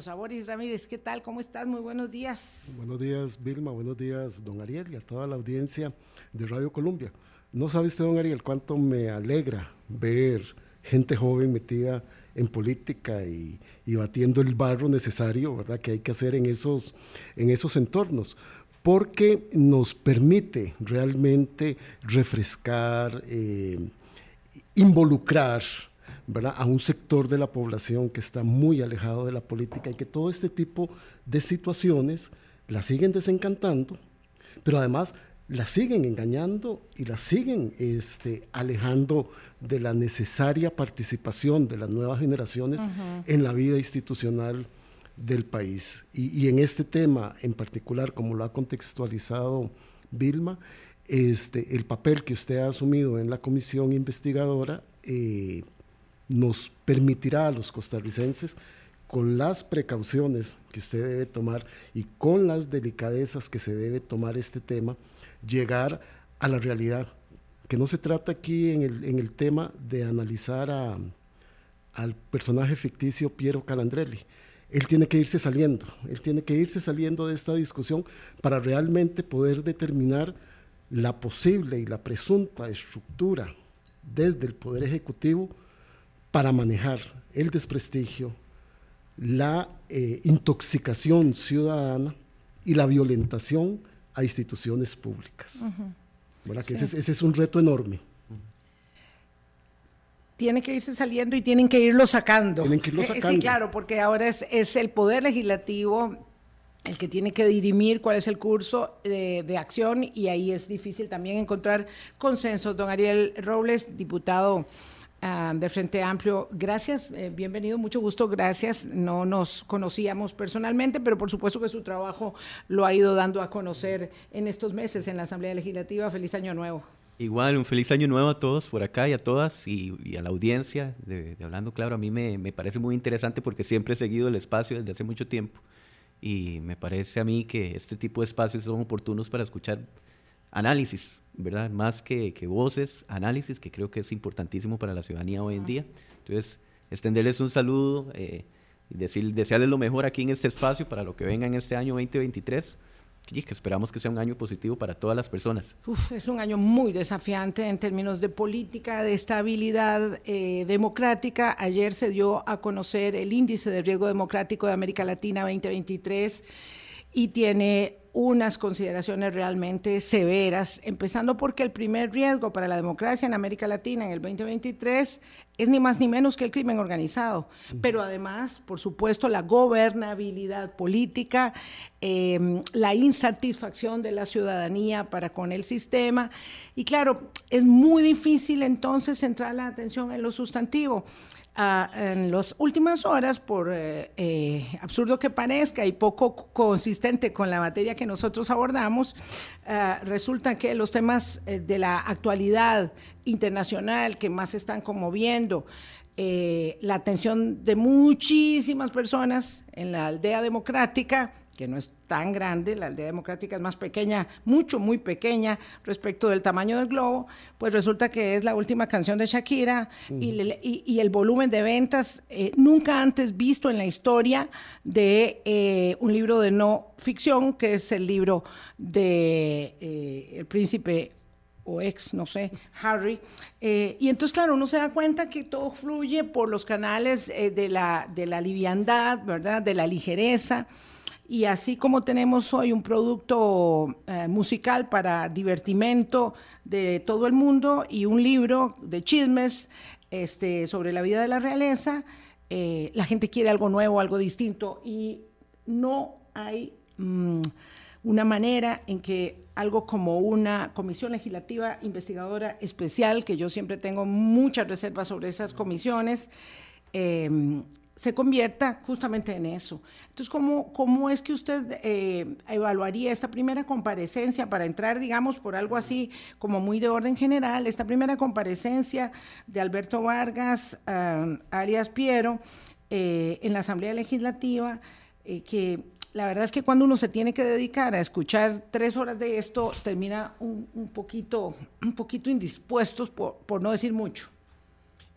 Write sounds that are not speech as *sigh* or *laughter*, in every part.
Saboris Ramírez, ¿qué tal? ¿Cómo estás? Muy buenos días. Buenos días, Vilma. Buenos días, don Ariel, y a toda la audiencia de Radio Colombia. No sabe usted, don Ariel, cuánto me alegra ver gente joven metida en política y, batiendo el barro necesario, ¿verdad? Que hay que hacer en esos, en esos entornos, porque nos permite realmente refrescar, eh, involucrar a un sector de la población que está muy alejado de la política y que todo este tipo de situaciones la siguen desencantando, pero además la siguen engañando y la siguen este, alejando de la necesaria participación de las nuevas generaciones en la vida institucional del país. Y, en este tema en particular, como lo ha contextualizado Vilma, este, el papel que usted ha asumido en la comisión investigadora eh, nos permitirá a los costarricenses, con las precauciones que usted debe tomar y con las delicadezas que se debe tomar este tema, llegar a la realidad. Que no se trata aquí en el, tema de analizar al personaje ficticio Piero Calandrelli. Él tiene que irse saliendo, él tiene que irse saliendo de esta discusión para realmente poder determinar la posible y la presunta estructura desde el Poder Ejecutivo para manejar el desprestigio, la eh, intoxicación ciudadana y la violentación a instituciones públicas. ese, es un reto enorme. Tiene que irse saliendo y tienen que irlo sacando. Tienen que irlo sacando. sí, claro, porque ahora es, es el poder legislativo el que tiene que dirimir cuál es el curso de, de, acción y ahí es difícil también encontrar consensos. Don Ariel Robles, diputado De Frente Amplio. Gracias, eh, bienvenido, mucho gusto, gracias. No nos conocíamos personalmente, pero por supuesto que su trabajo lo ha ido dando a conocer en estos meses en la Asamblea Legislativa. Feliz año nuevo. Igual, un feliz año nuevo a todos por acá y a todas y, a la audiencia de, Hablando Claro. A mí me, me parece muy interesante porque siempre he seguido el espacio desde hace mucho tiempo y me parece a mí que este tipo de espacios son oportunos para escuchar análisis, ¿verdad? Más que, que, voces, análisis, que creo que es importantísimo para la ciudadanía hoy en día. Entonces, extenderles un saludo eh, y decir, desearles lo mejor aquí en este espacio para lo que venga en este año 2023 y que esperamos que sea un año positivo para todas las personas. es un año muy desafiante en términos de política, de estabilidad eh, democrática. Ayer se dio a conocer el índice de riesgo democrático de América Latina 2023 y tiene unas consideraciones realmente severas, empezando porque el primer riesgo para la democracia en América Latina en el 2023 es ni más ni menos que el crimen organizado, pero además, por supuesto, la gobernabilidad política, em, la insatisfacción de la ciudadanía para con el sistema, y claro, es muy difícil entonces centrar la atención en lo sustantivo en las últimas horas, por eh, eh, absurdo que parezca y poco consistente con la materia que nosotros abordamos, eh, resulta que los temas de la actualidad internacional que más están conmoviendo, la atención de muchísimas personas en la aldea democrática, que no es tan grande, la aldea democrática es más pequeña, mucho, muy pequeña respecto del tamaño del globo, pues resulta que es la última canción de Shakira y, el volumen de ventas eh, nunca antes visto en la historia de eh, un libro de no ficción, que es el libro de eh, El Príncipe o ex, no sé, Harry. y entonces, claro, uno se da cuenta que todo fluye por los canales de, la, de la liviandad, ¿verdad? De la ligereza. Y así como tenemos hoy un producto eh, musical para divertimento de todo el mundo y un libro de chismes este, sobre la vida de la realeza, eh, la gente quiere algo nuevo, algo distinto y no hay mm, una manera en que algo como una comisión legislativa investigadora especial, que yo siempre tengo muchas reservas sobre esas comisiones, eh, se convierta justamente en eso. Entonces, ¿cómo, cómo es que usted eh, evaluaría esta primera comparecencia para entrar, digamos, por algo así como muy de orden general, esta primera comparecencia de Alberto Vargas, uh, alias Piero, eh, en la Asamblea Legislativa, eh, que la verdad es que cuando uno se tiene que dedicar a escuchar tres horas de esto, termina un, poquito, un poquito indispuestos, por no decir mucho.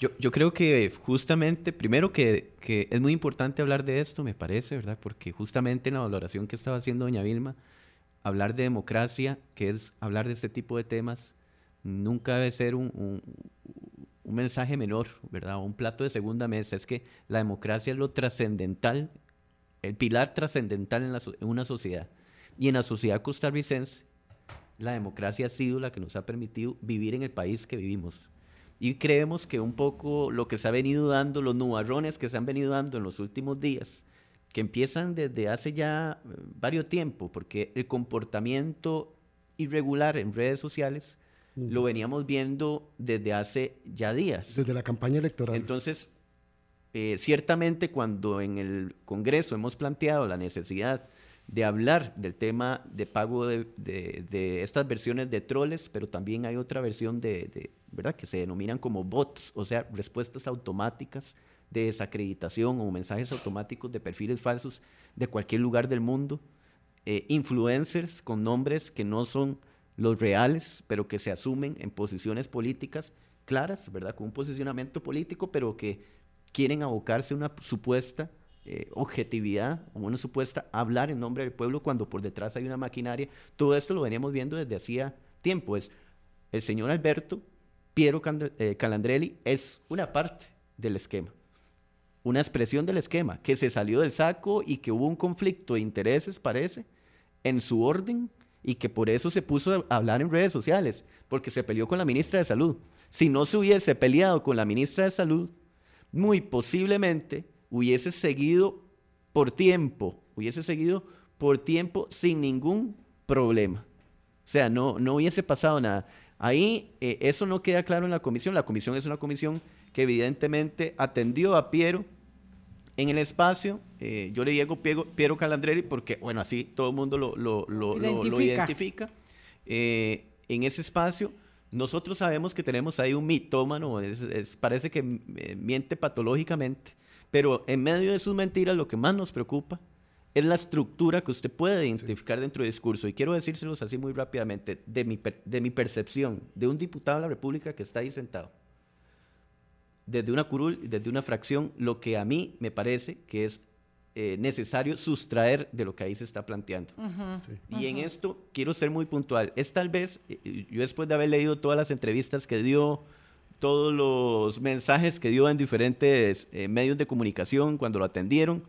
Yo, yo creo que justamente, primero que, es muy importante hablar de esto, me parece, ¿verdad? Porque justamente en la valoración que estaba haciendo doña Vilma, hablar de democracia, que es hablar de este tipo de temas, nunca debe ser un, mensaje menor, ¿verdad? O un plato de segunda mesa. Es que la democracia es lo trascendental, el pilar trascendental en, en una sociedad. Y en la sociedad costarricense, la democracia ha sido la que nos ha permitido vivir en el país que vivimos. Y creemos que un poco lo que se ha venido dando, los nubarrones que se han venido dando en los últimos días, que empiezan desde hace ya eh, varios tiempo, porque el comportamiento irregular en redes sociales lo veníamos viendo desde hace ya días. Desde la campaña electoral. Entonces, eh, ciertamente cuando en el Congreso hemos planteado la necesidad de hablar del tema de pago de, de, estas versiones de troles, pero también hay otra versión de, de, ¿verdad? Que se denominan como bots, o sea, respuestas automáticas de desacreditación o mensajes automáticos de perfiles falsos de cualquier lugar del mundo, eh, influencers con nombres que no son los reales, pero que se asumen en posiciones políticas claras, ¿verdad? Con un posicionamiento político, pero que quieren abocarse a una supuesta eh, objetividad, o una supuesta hablar en nombre del pueblo cuando por detrás hay una maquinaria. Todo esto lo veníamos viendo desde hacía tiempo. Es el señor Alberto Piero eh, Calandrelli es una parte del esquema, una expresión del esquema que se salió del saco y que hubo un conflicto de intereses, parece, en su orden y que por eso se puso a hablar en redes sociales, porque se peleó con la ministra de Salud. Si no se hubiese peleado con la ministra de Salud, muy posiblemente hubiese seguido por tiempo, hubiese seguido por tiempo sin ningún problema. O sea, no, no hubiese pasado nada. Ahí eh, eso no queda claro en la comisión. La comisión es una comisión que evidentemente atendió a Piero en el espacio. Eh, yo le digo Piero, Piero, Calandrelli porque, bueno, así todo el mundo lo, lo, lo identifica. Lo, identifica. Eh, en ese espacio, nosotros sabemos que tenemos ahí un mitómano, es, es, parece que miente patológicamente, pero en medio de sus mentiras lo que más nos preocupa es la estructura que usted puede identificar sí. dentro del discurso. Y quiero decírselos así muy rápidamente, de mi, de mi percepción de un diputado de la República que está ahí sentado, desde una curul, desde una fracción, lo que a mí me parece que es eh, necesario sustraer de lo que ahí se está planteando. Uh -huh. sí. Y uh -huh. en esto quiero ser muy puntual. Es tal vez, eh, yo después de haber leído todas las entrevistas que dio, todos los mensajes que dio en diferentes eh, medios de comunicación cuando lo atendieron,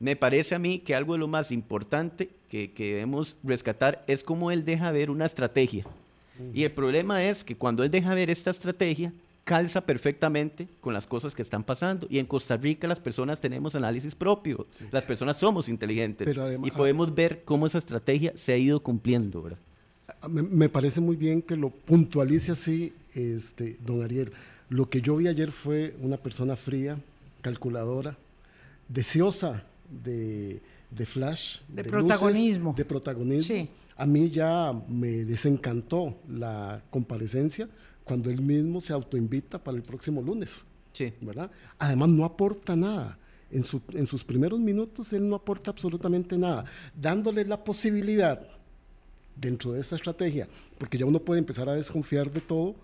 me parece a mí que algo de lo más importante que, que debemos rescatar es cómo él deja ver una estrategia. Uh -huh. Y el problema es que cuando él deja ver esta estrategia, calza perfectamente con las cosas que están pasando. Y en Costa Rica las personas tenemos análisis propio, sí. las personas somos inteligentes además, y podemos ver cómo esa estrategia se ha ido cumpliendo. ¿verdad? Me, me, parece muy bien que lo puntualice así, este, don Ariel. Lo que yo vi ayer fue una persona fría, calculadora, deseosa de, de flash, de, de protagonismo. Luces, de protagonismo. Sí. A mí ya me desencantó la comparecencia cuando él mismo se autoinvita para el próximo lunes. Sí. ¿verdad? Además, no aporta nada. En, su, en, sus primeros minutos, él no aporta absolutamente nada, dándole la posibilidad dentro de esa estrategia, porque ya uno puede empezar a desconfiar de todo,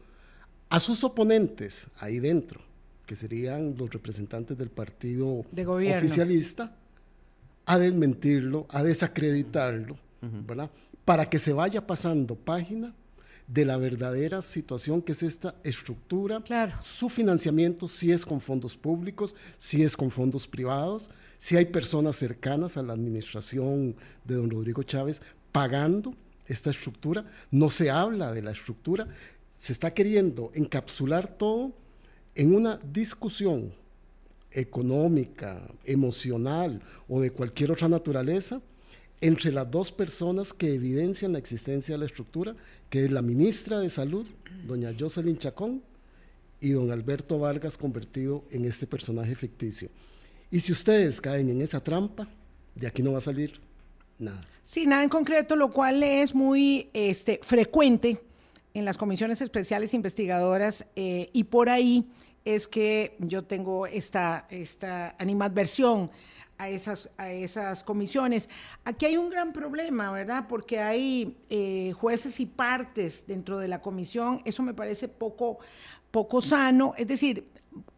a sus oponentes ahí dentro, que serían los representantes del partido de oficialista, a desmentirlo, a desacreditarlo, uh -huh. ¿verdad? Para que se vaya pasando página de la verdadera situación que es esta estructura, claro. su financiamiento, si es con fondos públicos, si es con fondos privados, si hay personas cercanas a la administración de don Rodrigo Chávez pagando esta estructura, no se habla de la estructura, se está queriendo encapsular todo en una discusión económica, emocional o de cualquier otra naturaleza, entre las dos personas que evidencian la existencia de la estructura, que es la ministra de Salud, doña Jocelyn Chacón, y don Alberto Vargas convertido en este personaje ficticio. Y si ustedes caen en esa trampa, de aquí no va a salir nada. Sí, nada en concreto, lo cual es muy este, frecuente en las comisiones especiales investigadoras eh, y por ahí es que yo tengo esta, esta animadversión a esas, a esas comisiones. Aquí hay un gran problema, ¿verdad? Porque hay eh, jueces y partes dentro de la comisión. Eso me parece poco, poco sano. Es decir,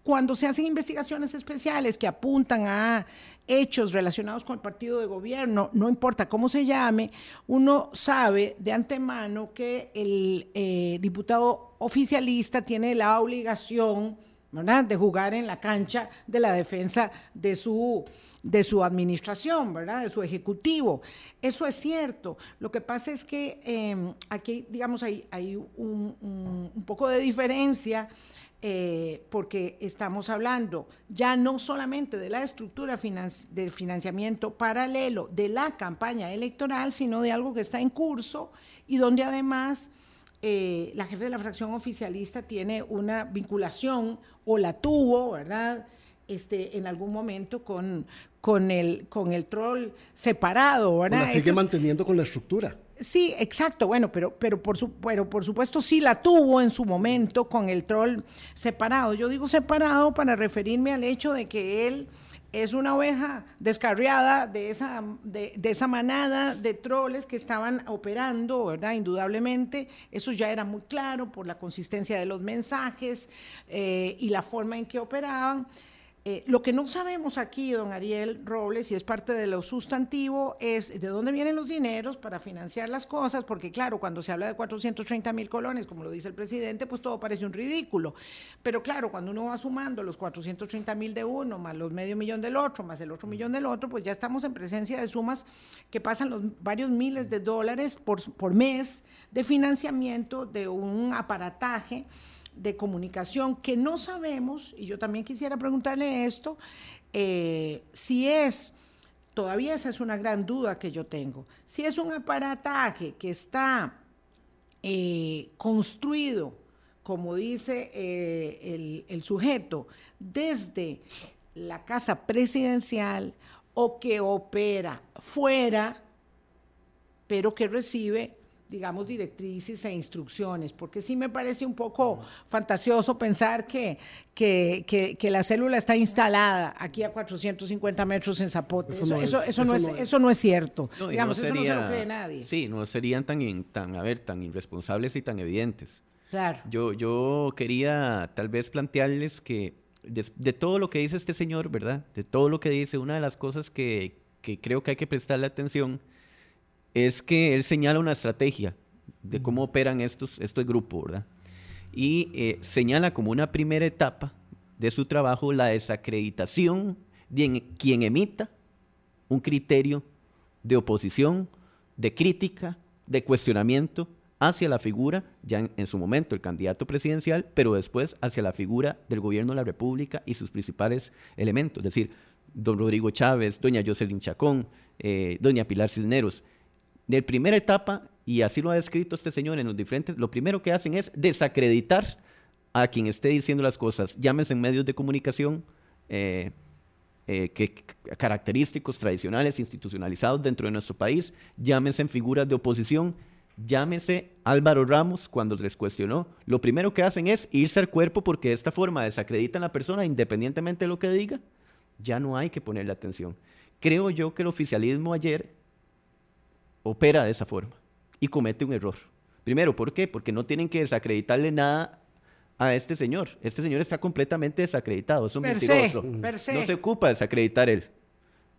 cuando se hacen investigaciones especiales que apuntan a hechos relacionados con el partido de gobierno, no importa cómo se llame, uno sabe de antemano que el eh, diputado oficialista tiene la obligación de jugar en la cancha de la defensa de su, de su administración, ¿verdad? de su ejecutivo. Eso es cierto. Lo que pasa es que em, aquí, digamos, hay, hay un, poco de diferencia eh, porque estamos hablando ya no solamente de la estructura de financiamiento paralelo de la campaña electoral, sino de algo que está en curso y donde además eh, la jefe de la fracción oficialista tiene una vinculación o la tuvo, ¿verdad? Este, en algún momento con, con, el, con el troll separado, ¿verdad? la sigue manteniendo con la estructura. Sí, exacto, bueno, pero, pero, por su, pero por supuesto sí la tuvo en su momento con el troll separado. Yo digo separado para referirme al hecho de que él es una oveja descarriada de esa, de, esa manada de troles que estaban operando, ¿verdad? Indudablemente, eso ya era muy claro por la consistencia de los mensajes eh, y la forma en que operaban. Eh, lo que no sabemos aquí, don Ariel Robles, y es parte de lo sustantivo, es de dónde vienen los dineros para financiar las cosas, porque claro, cuando se habla de 430 mil colones, como lo dice el presidente, pues todo parece un ridículo. Pero claro, cuando uno va sumando los 430 mil de uno, más los medio millón del otro, más el otro millón del otro, pues ya estamos en presencia de sumas que pasan los varios miles de dólares por, por mes de financiamiento de un aparataje de comunicación que no sabemos, y yo también quisiera preguntarle esto, eh, si es, todavía esa es una gran duda que yo tengo, si es un aparataje que está eh, construido, como dice eh, el, el sujeto, desde la casa presidencial o que opera fuera, pero que recibe digamos, directrices e instrucciones, porque sí me parece un poco fantasioso pensar que, que, que, la célula está instalada aquí a 450 metros en Zapote. Eso, no, es, eso no es cierto. digamos, eso no se lo cree nadie. Sí, no serían tan, tan, a ver, tan irresponsables y tan evidentes. Claro. Yo, yo quería tal vez plantearles que de, de, todo lo que dice este señor, ¿verdad? De todo lo que dice, una de las cosas que, que creo que hay que prestarle atención es que él señala una estrategia de cómo operan estos, estos grupos, ¿verdad? Y eh, señala como una primera etapa de su trabajo la desacreditación de quien emita un criterio de oposición, de crítica, de cuestionamiento hacia la figura, ya en, su momento el candidato presidencial, pero después hacia la figura del gobierno de la República y sus principales elementos, es decir, don Rodrigo Chávez, doña Jocelyn Chacón, eh, doña Pilar Cisneros, de primera etapa, y así lo ha descrito este señor en los diferentes, lo primero que hacen es desacreditar a quien esté diciendo las cosas, llámese en medios de comunicación, eh, eh, que, característicos tradicionales, institucionalizados dentro de nuestro país, llámese en figuras de oposición, llámese Álvaro Ramos cuando les cuestionó, lo primero que hacen es irse al cuerpo porque de esta forma desacreditan a la persona independientemente de lo que diga, ya no hay que ponerle atención. Creo yo que el oficialismo ayer opera de esa forma y comete un error. Primero, ¿por qué? Porque no tienen que desacreditarle nada a este señor. Este señor está completamente desacreditado, es un mentiroso. No se ocupa de desacreditar él.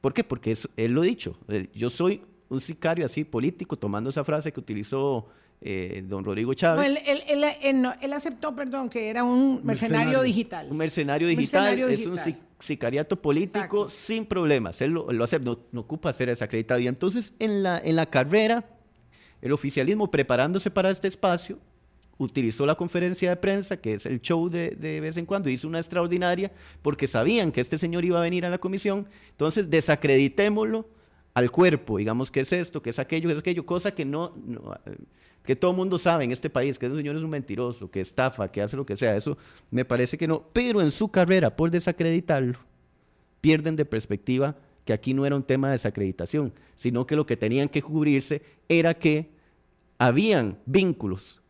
¿Por qué? Porque él lo ha dicho. Yo soy un sicario así político, tomando esa frase que utilizó eh, don Rodrigo Chávez. él, aceptó, perdón, que era un mercenario, digital. Un mercenario digital, es un sicariato político sin problemas. Él lo, acepta, no, ocupa ser desacreditado. Y entonces en la, en la carrera, el oficialismo preparándose para este espacio, utilizó la conferencia de prensa, que es el show de, de, vez en cuando, hizo una extraordinaria, porque sabían que este señor iba a venir a la comisión, entonces desacreditémoslo al cuerpo, digamos que es esto, que es aquello, que es aquello, cosa que no, que todo el mundo sabe en este país, que ese señor es un mentiroso, que estafa, que hace lo que sea, eso me parece que no, pero en su carrera, por desacreditarlo, pierden de perspectiva que aquí no era un tema de desacreditación, sino que lo que tenían que cubrirse era que habían vínculos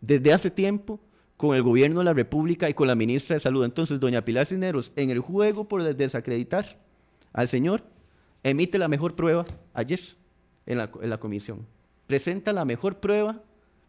desde hace tiempo con el gobierno de la República y con la ministra de Salud. Entonces, doña Pilar Cineros, en el juego por desacreditar al señor, emite la mejor prueba ayer en la, comisión. Presenta la mejor prueba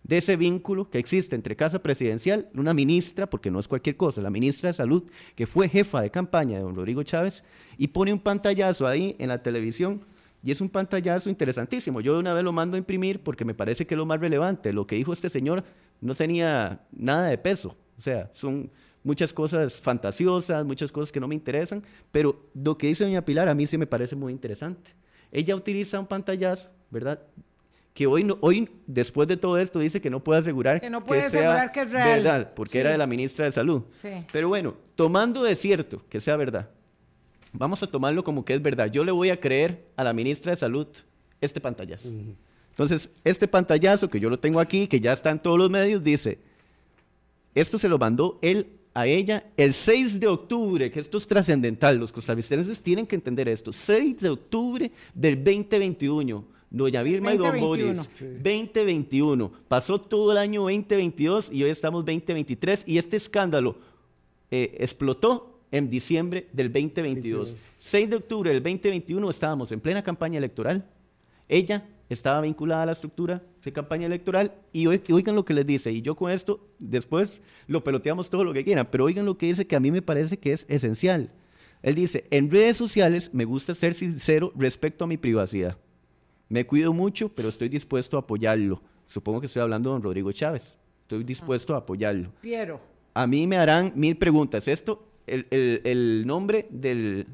de ese vínculo que existe entre Casa Presidencial, una ministra, porque no es cualquier cosa, la ministra de Salud, que fue jefa de campaña de don Rodrigo Chávez, y pone un pantallazo ahí en la televisión, y es un pantallazo interesantísimo. Yo de una vez lo mando a imprimir porque me parece que es lo más relevante. Lo que dijo este señor no tenía nada de peso, o sea, son muchas cosas fantasiosas, muchas cosas que no me interesan, pero lo que dice doña Pilar a mí sí me parece muy interesante. Ella utiliza un pantallazo, ¿verdad? Que hoy, hoy, después de todo esto, dice que no puede asegurar que, no puede asegurar que es real. verdad, porque era de la ministra de Salud. Sí. Pero bueno, tomando de cierto que sea verdad, vamos a tomarlo como que es verdad. Yo le voy a creer a la ministra de Salud este pantallazo. Entonces, este pantallazo que yo lo tengo aquí, que ya está en todos los medios, dice, esto se lo mandó él a ella el 6 de octubre, que esto es trascendental, los costarricenses tienen que entender esto, 6 de octubre del 2021 Doña Vilma y Don Boris. 2021. Pasó todo el año 2022 y hoy estamos 2023 y este escándalo eh, explotó en diciembre del 2022. 6 de octubre del 2021 estábamos en plena campaña electoral. Ella estaba vinculada a la estructura de campaña electoral y oigan lo que les dice. Y yo con esto después lo peloteamos todo lo que quieran, pero oigan lo que dice que a mí me parece que es esencial. Él dice, en redes sociales me gusta ser sincero respecto a mi privacidad. Me cuido mucho, pero estoy dispuesto a apoyarlo. Supongo que estoy hablando de don Rodrigo Chávez. Estoy dispuesto a apoyarlo. Piero. A mí me harán mil preguntas. Esto, el, nombre del,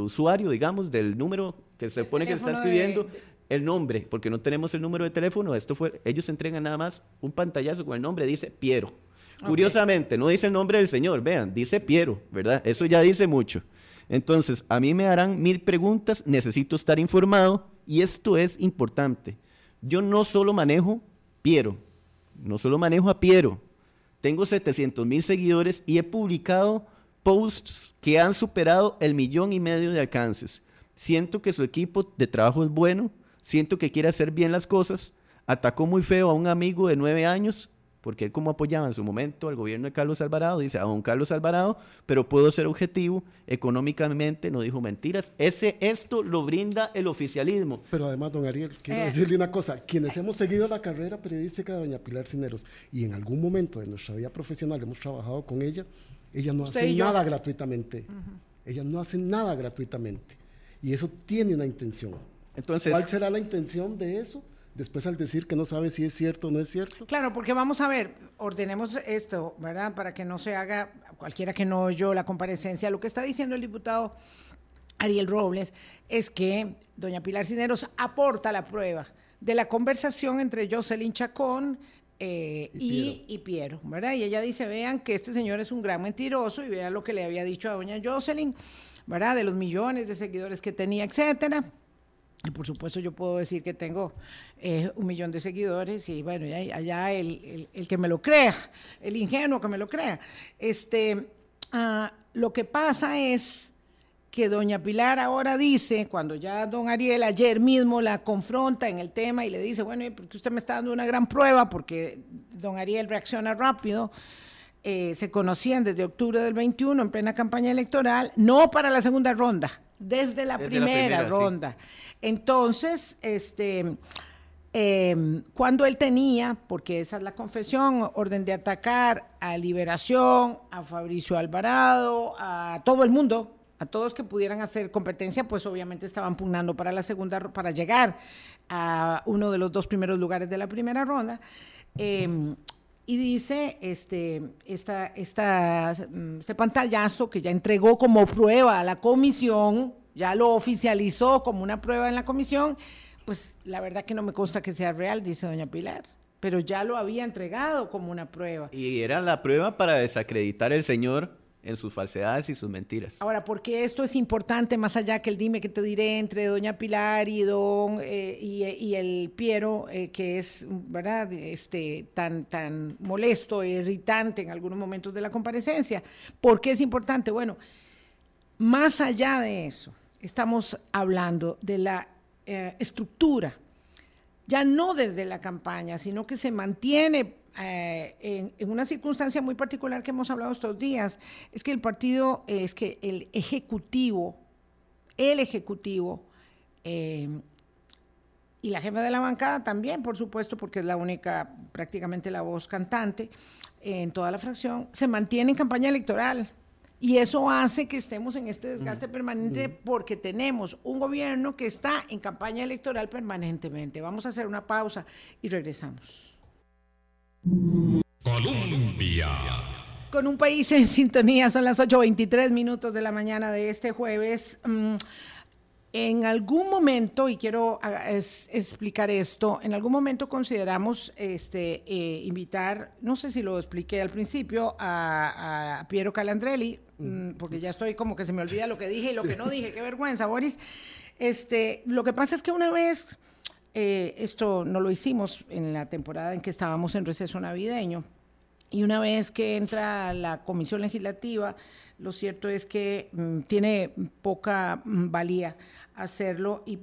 usuario, digamos, del número que se supone que se está escribiendo, el nombre, porque no tenemos el número de teléfono. Esto fue, ellos entregan nada más un pantallazo con el nombre, dice Piero. Curiosamente, no dice el nombre del señor, vean, dice Piero, ¿verdad? Eso ya dice mucho. Entonces, a mí me harán mil preguntas, necesito estar informado y esto es importante. Yo no solo manejo Piero, no solo manejo a Piero, tengo 700 mil seguidores y he publicado posts que han superado el millón y medio de alcances. Siento que su equipo de trabajo es bueno, siento que quiere hacer bien las cosas. Atacó muy feo a un amigo de nueve años porque él como apoyaba en su momento al gobierno de Carlos Alvarado, dice a don Carlos Alvarado, pero puedo ser objetivo económicamente, no dijo mentiras. Ese, esto lo brinda el oficialismo. Pero además, don Ariel, quiero eh. decirle una cosa, quienes hemos seguido la carrera periodística de doña Pilar Cineros y en algún momento de nuestra vida profesional hemos trabajado con ella, ella no hace nada gratuitamente. Ella no hace nada gratuitamente. Y eso tiene una intención. Entonces, ¿Cuál será la intención de eso? Después al decir que no sabe si es cierto o no es cierto. Claro, porque vamos a ver, ordenemos esto, ¿verdad? Para que no se haga, cualquiera que no oyó la comparecencia, lo que está diciendo el diputado Ariel Robles es que doña Pilar Cineros aporta la prueba de la conversación entre Jocelyn Chacón eh, y, y, Piero. ¿verdad? Y ella dice, vean que este señor es un gran mentiroso y vean lo que le había dicho a doña Jocelyn, ¿verdad? De los millones de seguidores que tenía, etcétera. Y por supuesto yo puedo decir que tengo eh, un millón de seguidores y bueno, allá el, que me lo crea, el ingenuo que me lo crea. Este, ah, lo que pasa es que doña Pilar ahora dice, cuando ya don Ariel ayer mismo la confronta en el tema y le dice, bueno, porque usted me está dando una gran prueba, porque don Ariel reacciona rápido, eh, se conocían desde octubre del 21 en plena campaña electoral, no para la segunda ronda, desde la primera, ronda. Entonces, este, em, cuando él tenía, porque esa es la confesión, orden de atacar a Liberación, a Fabricio Alvarado, a todo el mundo, a todos que pudieran hacer competencia, pues obviamente estaban pugnando para la segunda, para llegar a uno de los dos primeros lugares de la primera ronda. Em, y dice este, esta, esta, este pantallazo que ya entregó como prueba a la comisión, ya lo oficializó como una prueba en la comisión, pues la verdad que no me consta que sea real, dice doña Pilar, pero ya lo había entregado como una prueba. Y era la prueba para desacreditar el señor en sus falsedades y sus mentiras. Ahora, porque esto es importante, más allá que el dime que te diré entre doña Pilar y don eh, y, el Piero, eh, que es, ¿verdad?, este, tan, tan molesto e irritante en algunos momentos de la comparecencia. ¿Por qué es importante? Bueno, más allá de eso, estamos hablando de la eh, estructura, ya no desde la campaña, sino que se mantiene eh, en, una circunstancia muy particular que hemos hablado estos días, es que el partido, es que el Ejecutivo, el Ejecutivo, eh, y la jefa de la bancada también, por supuesto, porque es la única, prácticamente la voz cantante en toda la fracción, se mantiene en campaña electoral. Y eso hace que estemos en este desgaste mm. permanente mm. porque tenemos un gobierno que está en campaña electoral permanentemente. Vamos a hacer una pausa y regresamos. Colombia. Con un país en *laughs* sintonía, son las 8.23 minutos de la mañana de este jueves. Mm, en algún momento, y quiero explicar esto, en algún momento consideramos este, eh, invitar, no sé si lo expliqué al principio, a, Piero Calandrelli, mm, porque ya estoy como que se me olvida lo que dije y lo que no dije, qué vergüenza, Boris. Este, lo que pasa es que una vez, eh, esto no lo hicimos en la temporada en que estábamos en receso navideño, y una vez que entra la comisión legislativa, lo cierto es que mm, tiene poca mm, valía hacerlo y,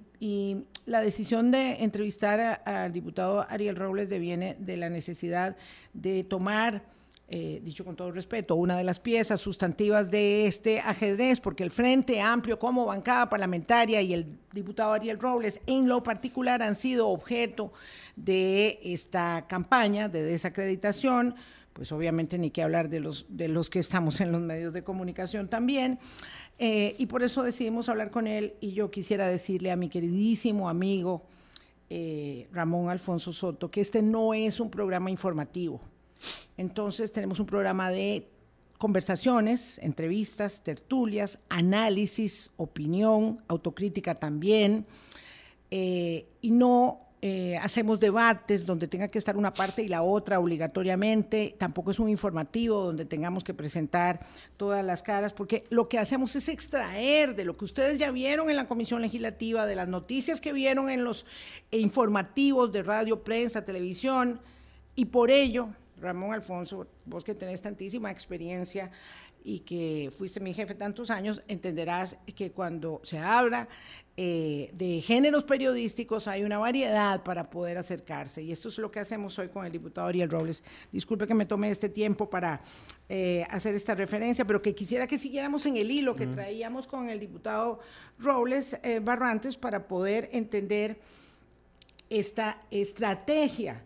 la decisión de entrevistar al diputado Ariel Robles deviene de la necesidad de tomar, eh, dicho con todo respeto, una de las piezas sustantivas de este ajedrez, porque el Frente Amplio como bancada parlamentaria y el diputado Ariel Robles en lo particular han sido objeto de esta campaña de desacreditación pues obviamente ni que hablar de los, de los que estamos en los medios de comunicación también. Eh, y por eso decidimos hablar con él y yo quisiera decirle a mi queridísimo amigo eh, Ramón Alfonso Soto que este no es un programa informativo. Entonces tenemos un programa de conversaciones, entrevistas, tertulias, análisis, opinión, autocrítica también, eh, y no eh, hacemos debates donde tenga que estar una parte y la otra obligatoriamente, tampoco es un informativo donde tengamos que presentar todas las caras, porque lo que hacemos es extraer de lo que ustedes ya vieron en la Comisión Legislativa, de las noticias que vieron en los informativos de radio, prensa, televisión, y por ello, Ramón Alfonso, vos que tenés tantísima experiencia, y que fuiste mi jefe tantos años, entenderás que cuando se habla eh, de géneros periodísticos hay una variedad para poder acercarse. Y esto es lo que hacemos hoy con el diputado Ariel Robles. Disculpe que me tome este tiempo para eh, hacer esta referencia, pero que quisiera que siguiéramos en el hilo que traíamos con el diputado Robles eh, Barrantes para poder entender esta estrategia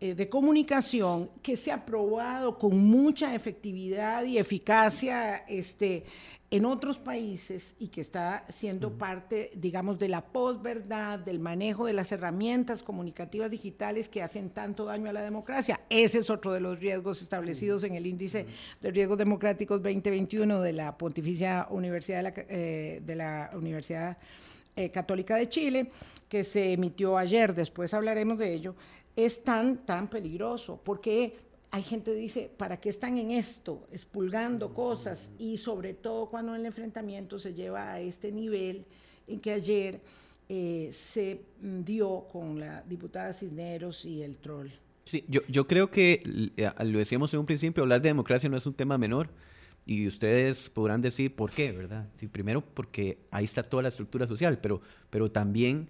de comunicación que se ha probado con mucha efectividad y eficacia este, en otros países y que está siendo parte, digamos, de la posverdad, del manejo de las herramientas comunicativas digitales que hacen tanto daño a la democracia. Ese es otro de los riesgos establecidos en el índice de riesgos democráticos 2021 de la Pontificia Universidad de la, eh, de la Universidad eh, Católica de Chile, que se emitió ayer, después hablaremos de ello es tan, tan peligroso, porque hay gente que dice, ¿para qué están en esto? Expulgando cosas y sobre todo cuando el enfrentamiento se lleva a este nivel en que ayer eh, se dio con la diputada Cisneros y el troll. Sí, yo, yo creo que, eh, lo decíamos en un principio, hablar de democracia no es un tema menor. Y ustedes podrán decir por qué, ¿verdad? primero porque ahí está toda la estructura social, pero, pero también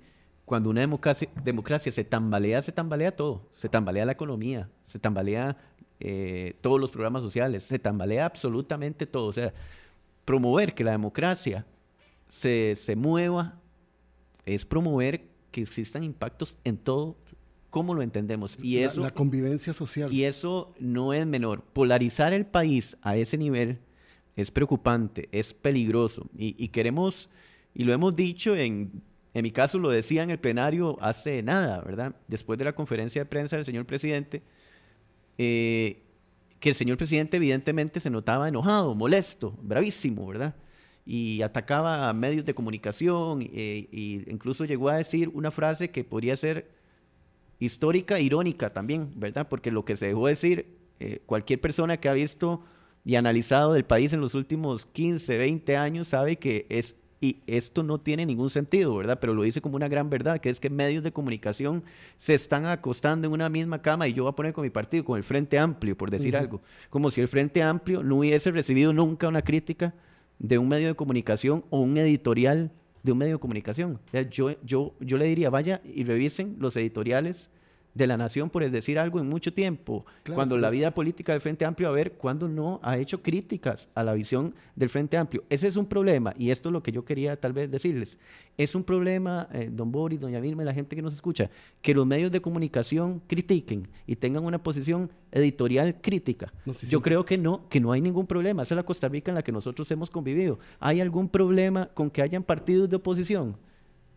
cuando una democracia, democracia, se tambalea, se tambalea todo. Se tambalea la economía, se tambalea eh, todos los programas sociales, se tambalea absolutamente todo. O sea, promover que la democracia se, se mueva es promover que existan impactos en todo cómo lo entendemos. Y eso, la, convivencia social. Y eso no es menor. Polarizar el país a ese nivel es preocupante, es peligroso. Y, y queremos, y lo hemos dicho en en mi caso lo decía en el plenario hace nada, ¿verdad? Después de la conferencia de prensa del señor presidente, eh, que el señor presidente evidentemente se notaba enojado, molesto, bravísimo, ¿verdad? Y atacaba a medios de comunicación e incluso llegó a decir una frase que podría ser histórica, irónica también, ¿verdad? Porque lo que se dejó decir, eh, cualquier persona que ha visto y analizado del país en los últimos 15, 20 años sabe que es y esto no tiene ningún sentido, ¿verdad? Pero lo dice como una gran verdad, que es que medios de comunicación se están acostando en una misma cama y yo voy a poner con mi partido, con el Frente Amplio, por decir algo, como si el Frente Amplio no hubiese recibido nunca una crítica de un medio de comunicación o un editorial de un medio de comunicación. yo, yo, yo le diría, vaya y revisen los editoriales de la nación por decir algo en mucho tiempo, cuando la vida política del Frente Amplio, a ver, cuando no ha hecho críticas a la visión del Frente Amplio. Ese es un problema, y esto es lo que yo quería tal vez decirles. Es un problema, eh, don Boris, doña Vilma, la gente que nos escucha, que los medios de comunicación critiquen y tengan una posición editorial crítica. yo creo que no, que no hay ningún problema. Esa es la Costa Rica en la que nosotros hemos convivido. ¿Hay algún problema con que hayan partidos de oposición?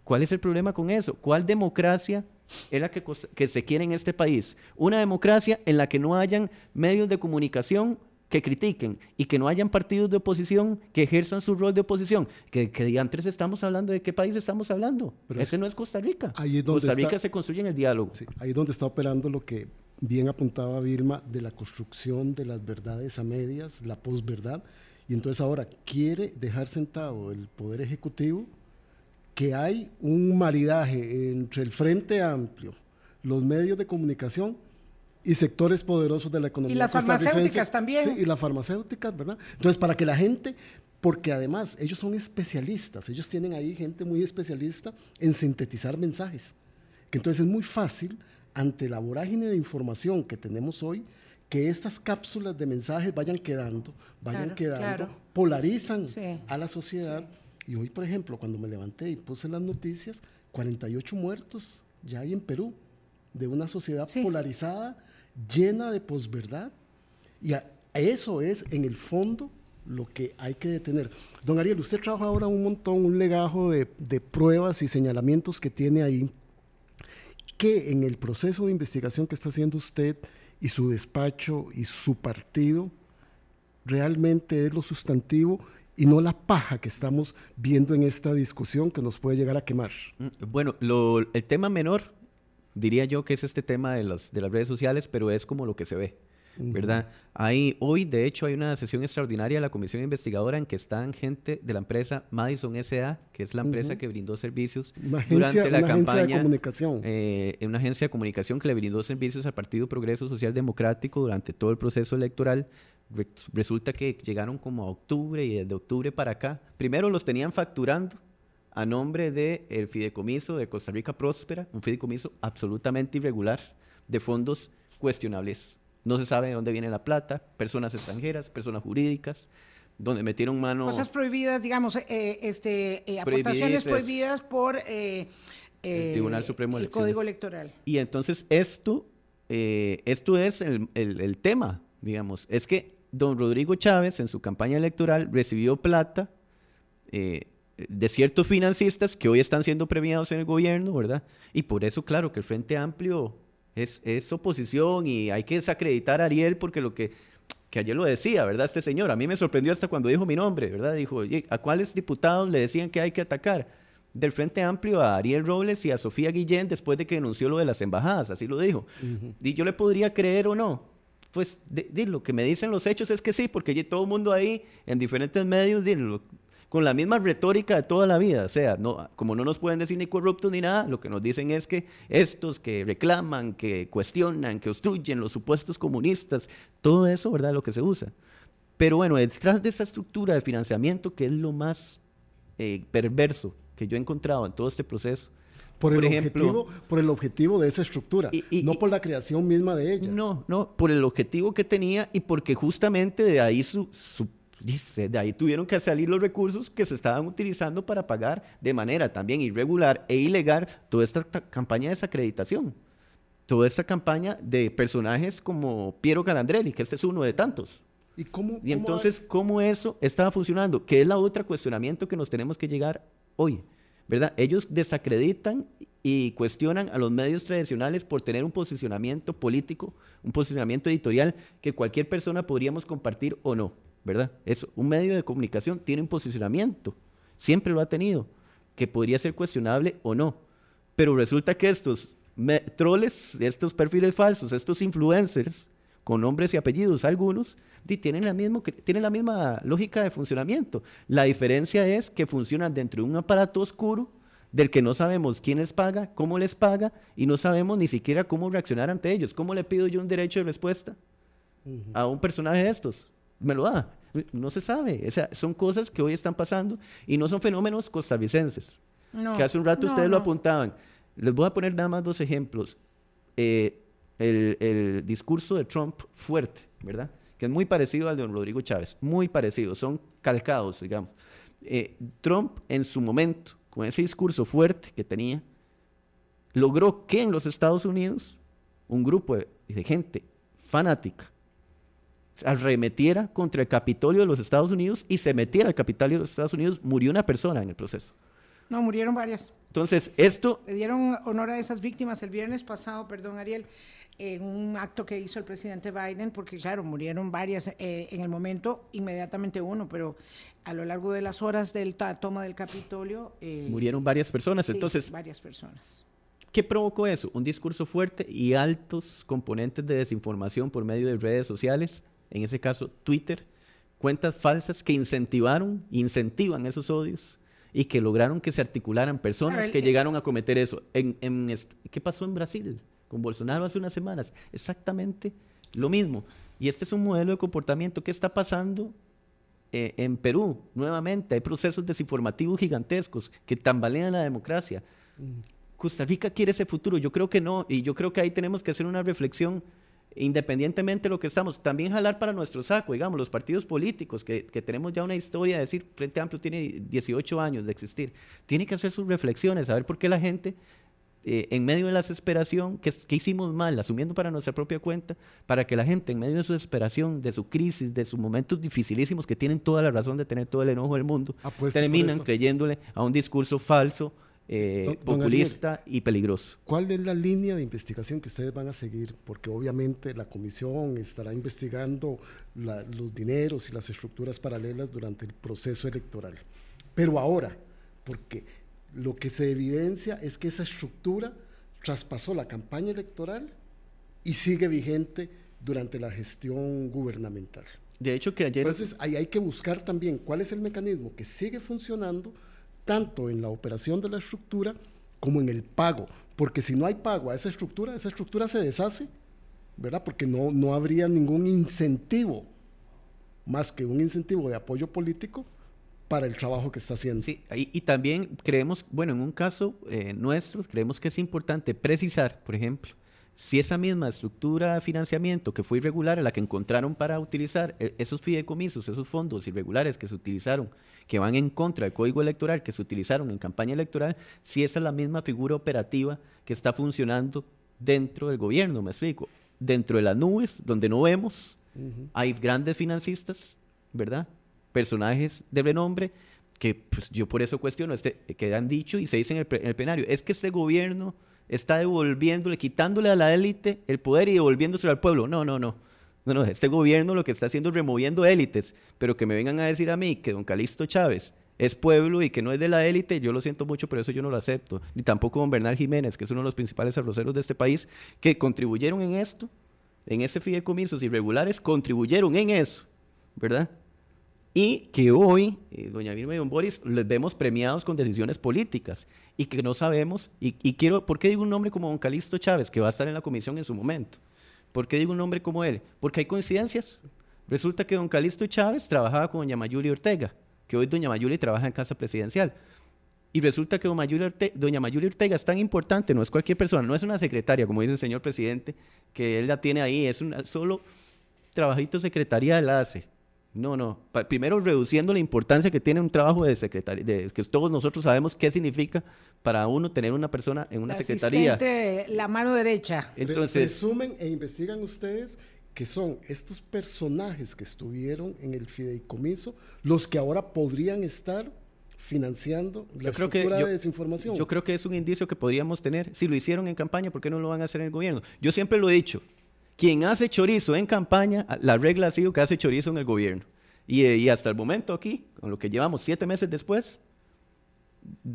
¿Cuál es el problema con eso? ¿Cuál democracia es la que, que, se quiere en este país? Una democracia en la que no hayan medios de comunicación que critiquen y que no hayan partidos de oposición que ejerzan su rol de oposición. Que, que antes estamos hablando de qué país estamos hablando. Ese no es Costa Rica. Costa Rica se construye en el diálogo. ahí es donde está operando lo que bien apuntaba Vilma de la construcción de las verdades a medias, la posverdad. Y entonces ahora quiere dejar sentado el Poder Ejecutivo que hay un maridaje entre el Frente Amplio, los medios de comunicación y sectores poderosos de la economía. Y las farmacéuticas también. Sí, y las farmacéuticas, ¿verdad? Entonces, para que la gente, porque además ellos son especialistas, ellos tienen ahí gente muy especialista en sintetizar mensajes, que entonces es muy fácil, ante la vorágine de información que tenemos hoy, que estas cápsulas de mensajes vayan quedando, vayan quedando, polarizan a la sociedad. Y hoy, por ejemplo, cuando me levanté y puse las noticias, 48 muertos ya hay en Perú, de una sociedad polarizada, llena de posverdad. Y eso es, en el fondo, lo que hay que detener. Don Ariel, usted trabaja ahora un montón, un legajo de, de pruebas y señalamientos que tiene ahí, que en el proceso de investigación que está haciendo usted y su despacho y su partido, realmente es lo sustantivo y no la paja que estamos viendo en esta discusión que nos puede llegar a quemar. Mm, bueno, el tema menor diría yo que es este tema de, los, de las redes sociales, pero es como lo que se ve. ¿verdad? Hay, hoy, de hecho, hay una sesión extraordinaria de la comisión investigadora en que están gente de la empresa Madison S.A., que es la empresa que brindó servicios durante la campaña. Agencia de comunicación. Eh, una agencia de comunicación que le brindó servicios al Partido Progreso Social Democrático durante todo el proceso electoral. Resulta que llegaron como a octubre y desde octubre para acá, primero los tenían facturando a nombre del el fideicomiso de Costa Rica Próspera, un fideicomiso absolutamente irregular de fondos cuestionables. No se sabe de dónde viene la plata, personas extranjeras, personas jurídicas, donde metieron mano... Cosas prohibidas, digamos, eh, este, eh, aportaciones prohibidas por eh, el Tribunal Supremo el Código Electoral. Y entonces esto, esto es el, el tema, digamos, es que don Rodrigo Chávez en su campaña electoral recibió plata de ciertos financistas que hoy están siendo premiados en el gobierno, ¿verdad? Y por eso, claro, que el Frente Amplio es, es oposición y hay que desacreditar a Ariel porque lo que, que ayer lo decía, ¿verdad? Este señor, a mí me sorprendió hasta cuando dijo mi nombre, ¿verdad? Dijo, ¿a cuáles diputados le decían que hay que atacar? Del Frente Amplio a Ariel Robles y a Sofía Guillén después de que denunció lo de las embajadas, así lo dijo. Y yo le podría creer o no, pues de, lo que me dicen los hechos es que sí, porque todo el mundo ahí en diferentes medios lo, con la misma retórica de toda la vida. O sea, no, como no nos pueden decir ni corruptos ni nada, lo que nos dicen es que estos que reclaman, que cuestionan, que obstruyen los supuestos comunistas, todo eso, ¿verdad?, lo que se usa. Pero bueno, detrás de esa estructura de financiamiento, que es lo más eh, perverso que yo he encontrado en todo este proceso, por, el, objetivo, por el objetivo de esa estructura, no por la creación misma de ella. No, no, por el objetivo que tenía y porque justamente de ahí su, su de ahí tuvieron que salir los recursos que se estaban utilizando para pagar de manera también irregular e ilegal toda esta campaña de desacreditación. Toda esta campaña de personajes como Piero Calandrelli, que este es uno de tantos. ¿Y, cómo, y entonces, ¿cómo eso estaba funcionando? Que es la otra cuestionamiento que nos tenemos que llegar hoy. ¿Verdad? Ellos desacreditan y cuestionan a los medios tradicionales por tener un posicionamiento político, un posicionamiento editorial que cualquier persona podríamos compartir o no. ¿verdad? Es un medio de comunicación tiene un posicionamiento, siempre lo ha tenido, que podría ser cuestionable o no. Pero resulta que estos troles, estos perfiles falsos, estos influencers, con nombres y apellidos algunos, tienen la, mismo, tienen la misma lógica de funcionamiento. La diferencia es que funcionan dentro de un aparato oscuro del que no sabemos quién les paga, cómo les paga y no sabemos ni siquiera cómo reaccionar ante ellos. ¿Cómo le pido yo un derecho de respuesta a un personaje de estos? me lo da. No se sabe. O sea, son cosas que hoy están pasando y no son fenómenos costarricenses. que hace un rato ustedes lo apuntaban. Les voy a poner nada más dos ejemplos. eh, el, discurso de Trump fuerte, ¿verdad? Que es muy parecido al de don Rodrigo Chávez, muy parecido, son calcados, digamos. Eh, Trump en su momento, con ese discurso fuerte que tenía, logró que en los Estados Unidos un grupo de, de gente fanática arremetiera contra el Capitolio de los Estados Unidos y se metiera al Capitolio de los Estados Unidos, murió una persona en el proceso. No, murieron varias. Entonces, esto... Le dieron honor a esas víctimas el viernes pasado, perdón Ariel, en un acto que hizo el presidente Biden, porque claro, murieron varias eh, en el momento, inmediatamente uno, pero a lo largo de las horas del toma del Capitolio... Eh, murieron varias personas, sí, entonces... Varias personas. ¿Qué provocó eso? Un discurso fuerte y altos componentes de desinformación por medio de redes sociales en ese caso Twitter, cuentas falsas que incentivaron, incentivan esos odios y que lograron que se articularan personas que llegaron a cometer eso. En, ¿Qué pasó en Brasil con Bolsonaro hace unas semanas? Exactamente lo mismo. Y este es un modelo de comportamiento que está pasando eh, en Perú nuevamente. Hay procesos desinformativos gigantescos que tambalean la democracia. Mm. Costa Rica quiere ese futuro. Yo creo que no. Y yo creo que ahí tenemos que hacer una reflexión independientemente de lo que estamos, también jalar para nuestro saco, digamos, los partidos políticos, que, tenemos ya una historia, de decir, Frente Amplio tiene 18 años de existir, tiene que hacer sus reflexiones, saber por qué la gente, eh, en medio de la desesperación, ¿qué, hicimos mal? Asumiendo para nuestra propia cuenta, para que la gente, en medio de su desesperación, de su crisis, de sus momentos dificilísimos, que tienen toda la razón de tener todo el enojo del mundo, terminan creyéndole a un discurso falso, eh, populista y peligroso. ¿Cuál es la línea de investigación que ustedes van a seguir? Porque obviamente la comisión estará investigando los dineros y las estructuras paralelas durante el proceso electoral. Pero ahora, porque lo que se evidencia es que esa estructura traspasó la campaña electoral y sigue vigente durante la gestión gubernamental. De hecho que ayer... Entonces ahí hay que buscar también cuál es el mecanismo que sigue funcionando tanto en la operación de la estructura como en el pago, porque si no hay pago a esa estructura, esa estructura se deshace, ¿verdad? Porque no, no habría ningún incentivo, más que un incentivo de apoyo político para el trabajo que está haciendo. Sí, y, también creemos, bueno, en un caso eh, nuestro, creemos que es importante precisar, por ejemplo, si esa misma estructura de financiamiento que fue irregular, a la que encontraron para utilizar e, esos fideicomisos, esos fondos irregulares que se utilizaron, que van en contra del código electoral, que se utilizaron en campaña electoral, si esa es la misma figura operativa que está funcionando dentro del gobierno, me explico. Dentro de las nubes, donde no vemos, hay grandes financistas, ¿verdad? Personajes de renombre que pues, yo por eso cuestiono, este, que han dicho y se dice en el, en el plenario, es que este gobierno está devolviéndole, quitándole a la élite el poder y devolviéndoselo al pueblo. No, no, no. No, no, este gobierno lo que está haciendo es removiendo élites, pero que me vengan a decir a mí que don Calixto Chávez es pueblo y que no es de la élite, yo lo siento mucho, pero eso yo no lo acepto. Ni tampoco don Bernal Jiménez, que es uno de los principales arroceros de este país, que contribuyeron en esto, en ese fideicomisos irregulares, contribuyeron en eso, ¿verdad? Y que hoy, eh, doña Vilma y don Boris, les vemos premiados con decisiones políticas y que no sabemos, y, quiero, ¿por qué digo un nombre como don Calixto Chávez, que va a estar en la comisión en su momento? ¿Por qué digo un nombre como él? Porque hay coincidencias. Resulta que don Calixto Chávez trabajaba con doña Mayuli Ortega, que hoy doña Mayuli trabaja en Casa Presidencial. Y resulta que doña Mayuli, Ortega, es tan importante, no es cualquier persona, no es una secretaria, como dice el señor presidente, que él la tiene ahí, es un solo trabajito secretarial la hace no, no. primero reduciendo la importancia que tiene un trabajo de secretaría, de, que todos nosotros sabemos qué significa para uno tener una persona en una secretaría. La mano derecha. Entonces, resumen e investigan ustedes que son estos personajes que estuvieron en el fideicomiso los que ahora podrían estar financiando la yo creo que, de desinformación. Yo creo que es un indicio que podríamos tener. Si lo hicieron en campaña, ¿por qué no lo van a hacer en el gobierno? Yo siempre lo he dicho. Quien hace chorizo en campaña, la regla ha sido que hace chorizo en el gobierno. Y, eh, y hasta el momento aquí, con lo que llevamos siete meses después,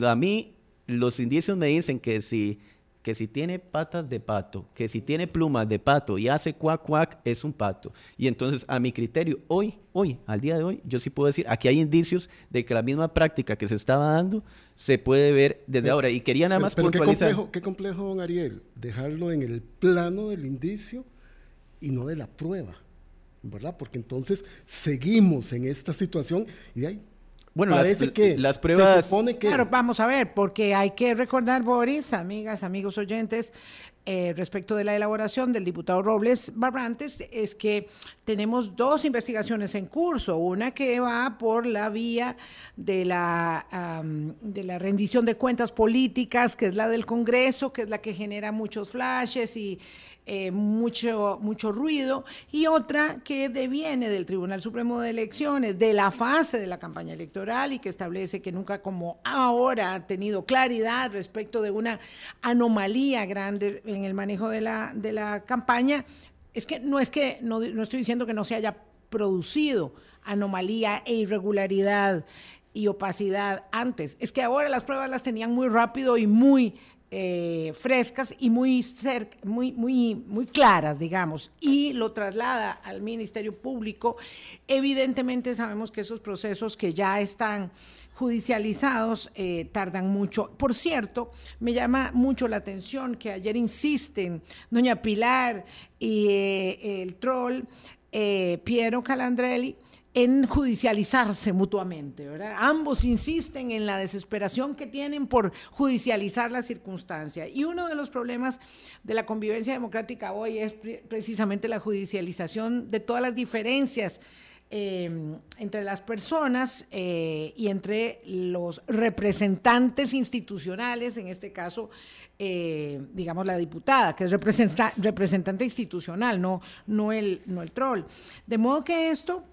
a mí los indicios me dicen que si, que si tiene patas de pato, que si tiene plumas de pato y hace cuac cuac, es un pato. Y entonces, a mi criterio, hoy, hoy, al día de hoy, yo sí puedo decir, aquí hay indicios de que la misma práctica que se estaba dando se puede ver desde ahora. Y quería nada más pero, Qué complejo, qué complejo, don Ariel, dejarlo en el plano del indicio y no de la prueba, ¿verdad? Porque entonces seguimos en esta situación y de ahí bueno, parece que las pruebas. Se supone que... Claro, vamos a ver, porque hay que recordar, Boris, amigas, amigos oyentes, eh, respecto de la elaboración del diputado Robles Barrantes es que tenemos dos investigaciones en curso, una que va por la vía de la, de la rendición de cuentas políticas, que es la del Congreso, que es la que genera muchos flashes y eh, mucho, mucho ruido, y otra que deviene del Tribunal Supremo de Elecciones, de la fase de la campaña electoral y que establece que nunca como ahora ha tenido claridad respecto de una anomalía grande en el manejo de la, de la campaña. Es que no es que, no, no estoy diciendo que no se haya producido anomalía e irregularidad y opacidad antes. Es que ahora las pruebas las tenían muy rápido y muy eh, frescas y muy, muy, muy, claras, digamos, y lo traslada al Ministerio Público, evidentemente sabemos que esos procesos que ya están judicializados eh, tardan mucho. Por cierto, me llama mucho la atención que ayer insisten doña Pilar y eh, el troll Piero Calandrelli en judicializarse mutuamente, ¿verdad? Ambos insisten en la desesperación que tienen por judicializar la circunstancia. Y uno de los problemas de la convivencia democrática hoy es precisamente la judicialización de todas las diferencias eh, entre las personas eh, y entre los representantes institucionales, en este caso, eh, digamos, la diputada, que es representante institucional, no, no, el, no el troll. De modo que esto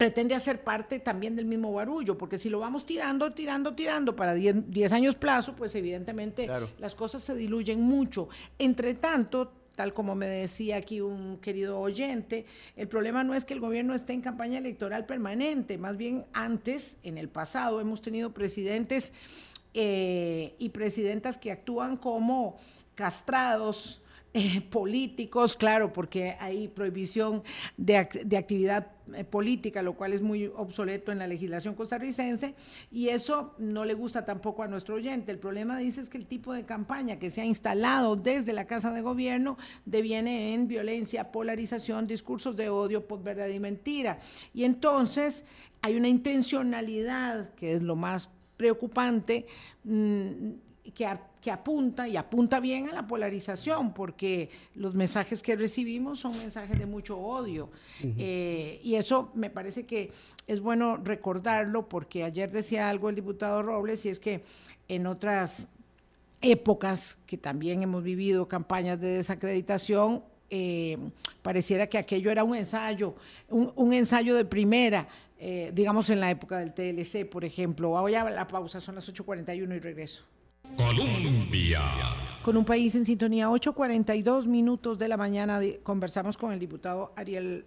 pretende hacer parte también del mismo barullo, porque si lo vamos tirando, tirando, tirando para 10 años plazo, pues evidentemente las cosas se diluyen mucho. Entre tanto, tal como me decía aquí un querido oyente, el problema no es que el gobierno esté en campaña electoral permanente, más bien antes, en el pasado, hemos tenido presidentes eh, y presidentas que actúan como castrados, eh, políticos, claro, porque hay prohibición de, actividad eh, política, lo cual es muy obsoleto en la legislación costarricense, y eso no le gusta tampoco a nuestro oyente. El problema dice es que el tipo de campaña que se ha instalado desde la Casa de Gobierno deviene en violencia, polarización, discursos de odio, verdad y mentira. Y entonces hay una intencionalidad, que es lo más preocupante, mm, que, que, apunta y apunta bien a la polarización, porque los mensajes que recibimos son mensajes de mucho odio. Eh, y eso me parece que es bueno recordarlo, porque ayer decía algo el diputado Robles, y es que en otras épocas que también hemos vivido campañas de desacreditación, eh, pareciera que aquello era un ensayo, un, ensayo de primera, eh, digamos en la época del TLC, por ejemplo. Voy a la pausa, son las 8.41 y regreso. Colombia. Con un país en sintonía, 8.42 minutos de la mañana, conversamos con el diputado Ariel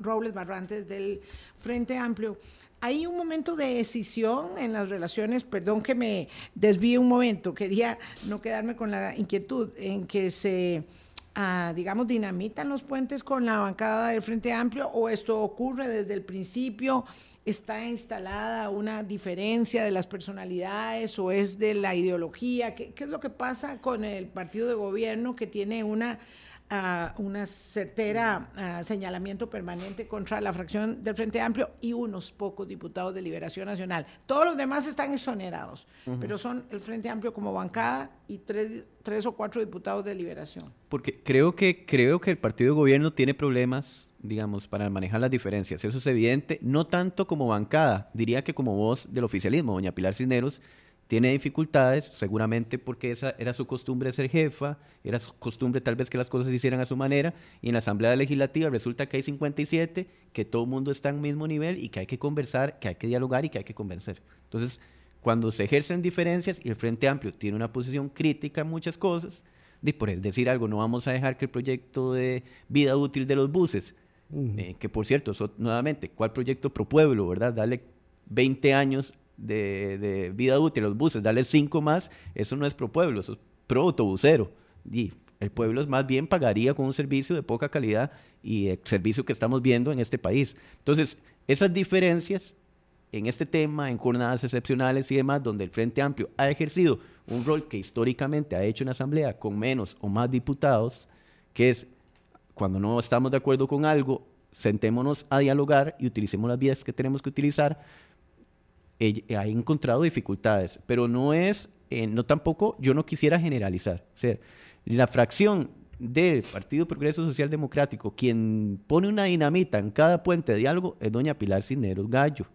Robles Barrantes del Frente Amplio. Hay un momento de decisión en las relaciones, perdón que me desvíe un momento, quería no quedarme con la inquietud en que se digamos, dinamitan los puentes con la bancada del Frente Amplio o esto ocurre desde el principio? ¿Está instalada una diferencia de las personalidades o es de la ideología? ¿Qué, qué es lo que pasa con el partido de gobierno que tiene una a una certera señalamiento permanente contra la fracción del Frente Amplio y unos pocos diputados de Liberación Nacional. Todos los demás están exonerados, pero son el Frente Amplio como bancada y tres, tres, o cuatro diputados de Liberación. Porque creo que, creo que el partido de gobierno tiene problemas, digamos, para manejar las diferencias. Eso es evidente, no tanto como bancada, diría que como voz del oficialismo, doña Pilar Cisneros tiene dificultades, seguramente porque esa era su costumbre ser jefa, era su costumbre tal vez que las cosas se hicieran a su manera, y en la Asamblea Legislativa resulta que hay 57, que todo el mundo está en el mismo nivel y que hay que conversar, que hay que dialogar y que hay que convencer. Entonces, cuando se ejercen diferencias y el Frente Amplio tiene una posición crítica en muchas cosas, de por decir algo, no vamos a dejar que el proyecto de vida útil de los buses, eh, que por cierto, nuevamente, ¿cuál proyecto pro pueblo, verdad? Darle 20 años de, vida útil los buses, darle cinco más, eso no es pro pueblo, eso es pro autobusero. Y el pueblo más bien pagaría con un servicio de poca calidad y el servicio que estamos viendo en este país. Entonces, esas diferencias en este tema, en jornadas excepcionales y demás, donde el Frente Amplio ha ejercido un rol que históricamente ha hecho una asamblea con menos o más diputados, que es cuando no estamos de acuerdo con algo, sentémonos a dialogar y utilicemos las vías que tenemos que utilizar ha encontrado dificultades, pero no es eh, no tampoco, yo no quisiera generalizar. O sea, la fracción del Partido Progreso Social Democrático, quien pone una dinamita en cada puente de diálogo, es doña Pilar Cisneros Gallo.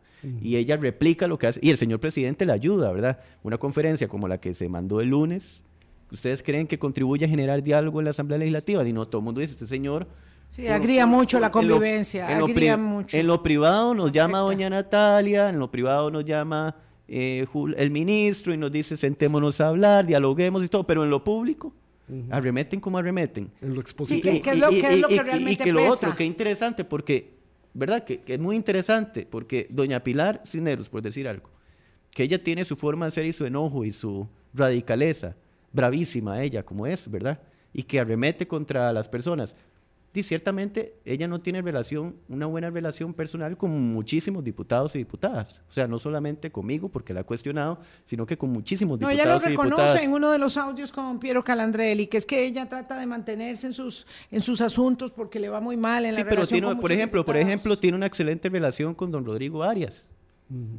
Y ella replica lo que hace, y el señor presidente le ayuda, ¿verdad? Una conferencia como la que se mandó el lunes, ¿ustedes creen que contribuye a generar diálogo en la Asamblea Legislativa? Y no, todo el mundo dice, este señor... Sí, agría mucho la convivencia, en lo, mucho. En lo privado nos llama doña Natalia, en lo privado nos llama eh, el ministro y nos dice, sentémonos a hablar, dialoguemos y todo, pero en lo público Arremeten como arremeten. En lo expositivo. Sí, ¿qué, es lo, que realmente Y que lo otro, qué interesante, porque, ¿verdad? Que, es muy interesante, porque doña Pilar Cineros, por decir algo, que ella tiene su forma de ser y su enojo y su radicaleza, bravísima ella como es, ¿verdad? Y que arremete contra las personas y ciertamente ella no tiene relación, una buena relación personal con muchísimos diputados y diputadas. O sea, no solamente conmigo, porque la ha cuestionado, sino que con muchísimos diputados y diputadas. No, ella lo reconoce en uno de los audios con Piero Calandrelli, que es que ella trata de mantenerse en sus, en sus asuntos porque le va muy mal en sí, la pero relación tiene, por ejemplo, por ejemplo, tiene una excelente relación con don Rodrigo Arias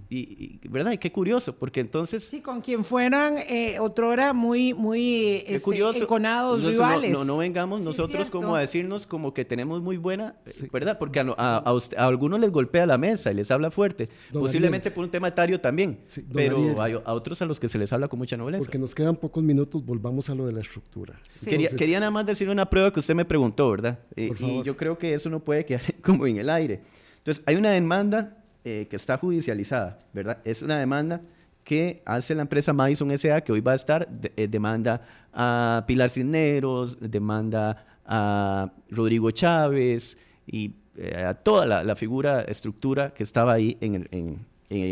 y, verdad y qué curioso porque entonces sí con quien fueran eh, otrora muy muy este, curioso. enconados rivales. no, no, vengamos nosotros como a decirnos como que tenemos muy buena eh, verdad porque a, a, algunos les golpea la mesa y les habla fuerte. Posiblemente por un tema etario también pero hay a otros a los que se les habla con mucha nobleza. Porque nos quedan pocos minutos volvamos a lo de la estructura. Quería, quería, nada más decir una prueba que usted me preguntó verdad eh, y yo creo que eso no puede quedar *laughs* como en el aire. Entonces hay una demanda eh, que está judicializada, ¿verdad? Es una demanda que hace la empresa Madison S.A., que hoy va a estar, eh, demanda a Pilar Cisneros, demanda a Rodrigo Chávez y eh, a toda la, figura, estructura que estaba ahí en,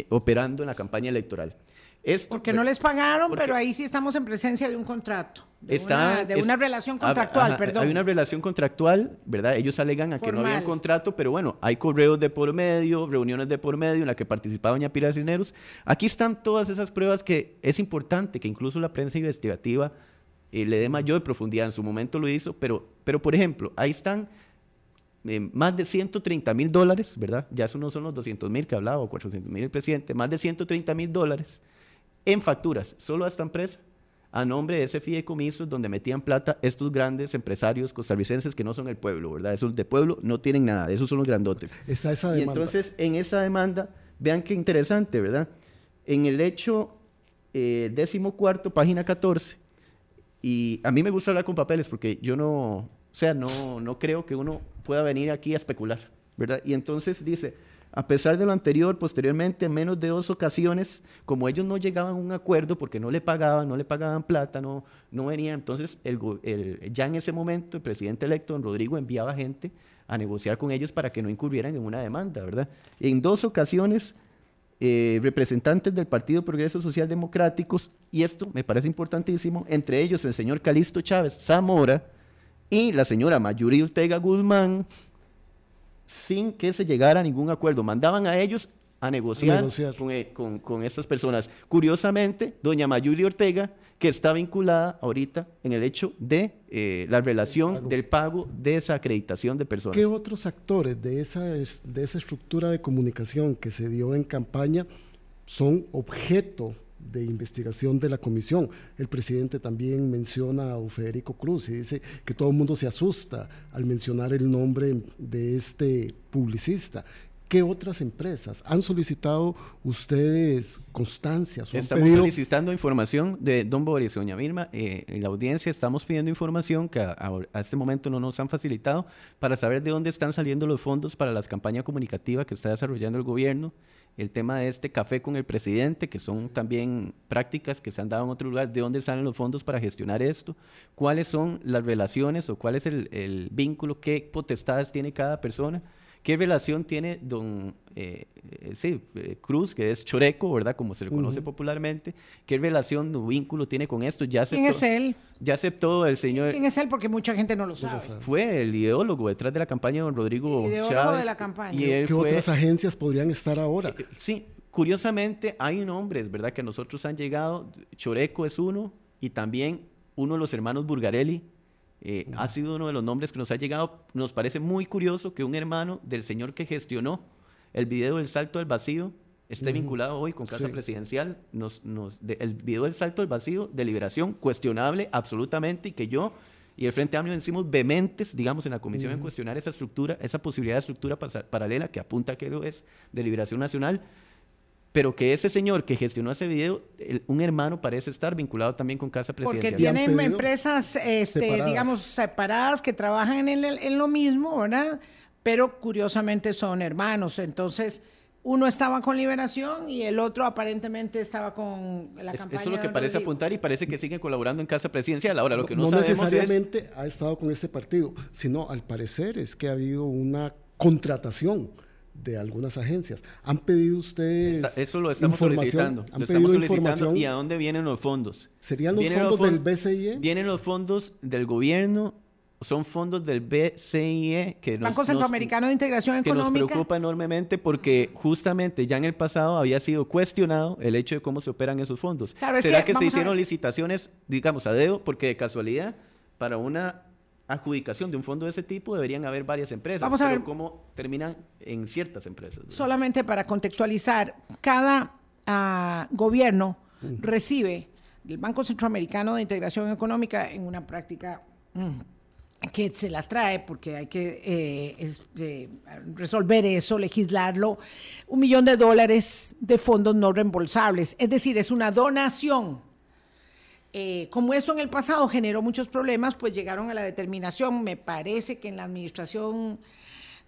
operando en la campaña electoral. Porque no les pagaron, pero ahí sí estamos en presencia de un contrato. De, una, de una, relación contractual, perdón. Hay una relación contractual, ¿verdad? Ellos alegan a que no había un contrato, pero bueno, hay correos de por medio, reuniones de por medio en las que participaba doña Pilar Cisneros. Aquí están todas esas pruebas que es importante que incluso la prensa investigativa eh, le dé mayor profundidad. En su momento lo hizo, pero, pero por ejemplo, ahí están eh, más de 130 mil dólares, ¿verdad? Ya eso no son los 200 mil que hablaba, o 400 mil el presidente, más de 130 mil dólares en facturas, solo a esta empresa, a nombre de ese fideicomiso donde metían plata estos grandes empresarios costarricenses que no son el pueblo, ¿verdad? Esos de pueblo no tienen nada, esos son los grandotes. Está esa demanda. Y entonces, en esa demanda, vean qué interesante, ¿verdad? En el hecho eh, décimo cuarto, página 14, y a mí me gusta hablar con papeles porque yo no, o sea, no, no creo que uno pueda venir aquí a especular, ¿verdad? Y entonces dice, a pesar de lo anterior, posteriormente, en menos de dos ocasiones, como ellos no llegaban a un acuerdo porque no le pagaban, no le pagaban plata, no, no venían, entonces ya en ese momento el presidente electo, don Rodrigo, enviaba gente a negociar con ellos para que no incurrieran en una demanda, ¿verdad? En dos ocasiones, eh, representantes del Partido Progreso Social Democráticos, y esto me parece importantísimo, entre ellos el señor Calisto Chávez Zamora y la señora Mayuri Ortega Guzmán, sin que se llegara a ningún acuerdo. Mandaban a ellos a negociar, eh, Con, estas personas. Curiosamente, doña Mayuli Ortega, que está vinculada ahorita en el hecho de eh, la relación del pago de esa acreditación de personas. ¿Qué otros actores de esa, de esa estructura de comunicación que se dio en campaña son objeto de investigación de la comisión. El presidente también menciona a Federico Cruz y dice que todo el mundo se asusta al mencionar el nombre de este publicista. ¿Qué otras empresas han solicitado ustedes constancias? estamos solicitando información de Don Boris y Doña Vilma. Eh, en la audiencia estamos pidiendo información que a, a, este momento no nos han facilitado para saber de dónde están saliendo los fondos para las campañas comunicativas que está desarrollando el gobierno el tema de este café con el presidente, que son también prácticas que se han dado en otro lugar, de dónde salen los fondos para gestionar esto, cuáles son las relaciones o cuál es el, el vínculo, qué potestades tiene cada persona ¿Qué relación tiene don eh, eh, sí, eh, Cruz, que es Choreco, ¿verdad? Como se le conoce popularmente. ¿Qué relación o vínculo tiene con esto? Ya ¿Quién es él? Ya aceptó el señor. ¿Quién es él? Porque mucha gente no lo sabe. Fue el ideólogo detrás de la campaña de don Rodrigo el Chávez. de la campaña. Y ¿Qué otras agencias podrían estar ahora? sí, curiosamente hay nombres, ¿verdad? Que a nosotros han llegado. Choreco es uno y también uno de los hermanos Burgarelli, eh, ha sido uno de los nombres que nos ha llegado. Nos parece muy curioso que un hermano del señor que gestionó el video del salto al vacío esté vinculado hoy con Casa Presidencial, nos, nos, el video del salto al vacío de liberación, cuestionable absolutamente, y que yo y el Frente Amplio decimos vehementes, digamos, en la comisión en cuestionar esa estructura, esa posibilidad de estructura paralela que apunta que lo es de liberación nacional, pero que ese señor que gestionó ese video, un hermano parece estar vinculado también con Casa Presidencial. Porque tienen empresas, este, digamos, separadas que trabajan en, en lo mismo, ¿verdad? Pero curiosamente son hermanos, entonces uno estaba con Liberación y el otro aparentemente estaba con la campaña. Eso es lo que parece apuntar y parece que siguen colaborando en Casa Presidencial. Ahora, lo que no, no sabemos necesariamente ha estado con este partido, sino al parecer es que ha habido una contratación de algunas agencias. ¿Han pedido ustedes Eso lo estamos solicitando. ¿Han lo estamos solicitando. ¿Y a dónde vienen los fondos? ¿Serían los fondos del BCIE? Vienen los fondos del gobierno son fondos del BCIE que nos, Banco Centroamericano de Integración Económica. Que nos preocupa enormemente porque justamente ya en el pasado había sido cuestionado el hecho de cómo se operan esos fondos. ¿Será que, se hicieron licitaciones, digamos, a dedo? Porque de casualidad, para una adjudicación de un fondo de ese tipo deberían haber varias empresas. Vamos a ver cómo terminan en ciertas empresas. Solamente para contextualizar, cada ah, gobierno mm. recibe del Banco Centroamericano de Integración Económica en una práctica mm, que se las trae porque hay que eh, eh, resolver eso, legislarlo, un millón de dólares de fondos no reembolsables. Es decir, es una donación. Eh, como esto en el pasado generó muchos problemas, pues llegaron a la determinación, me parece que en la administración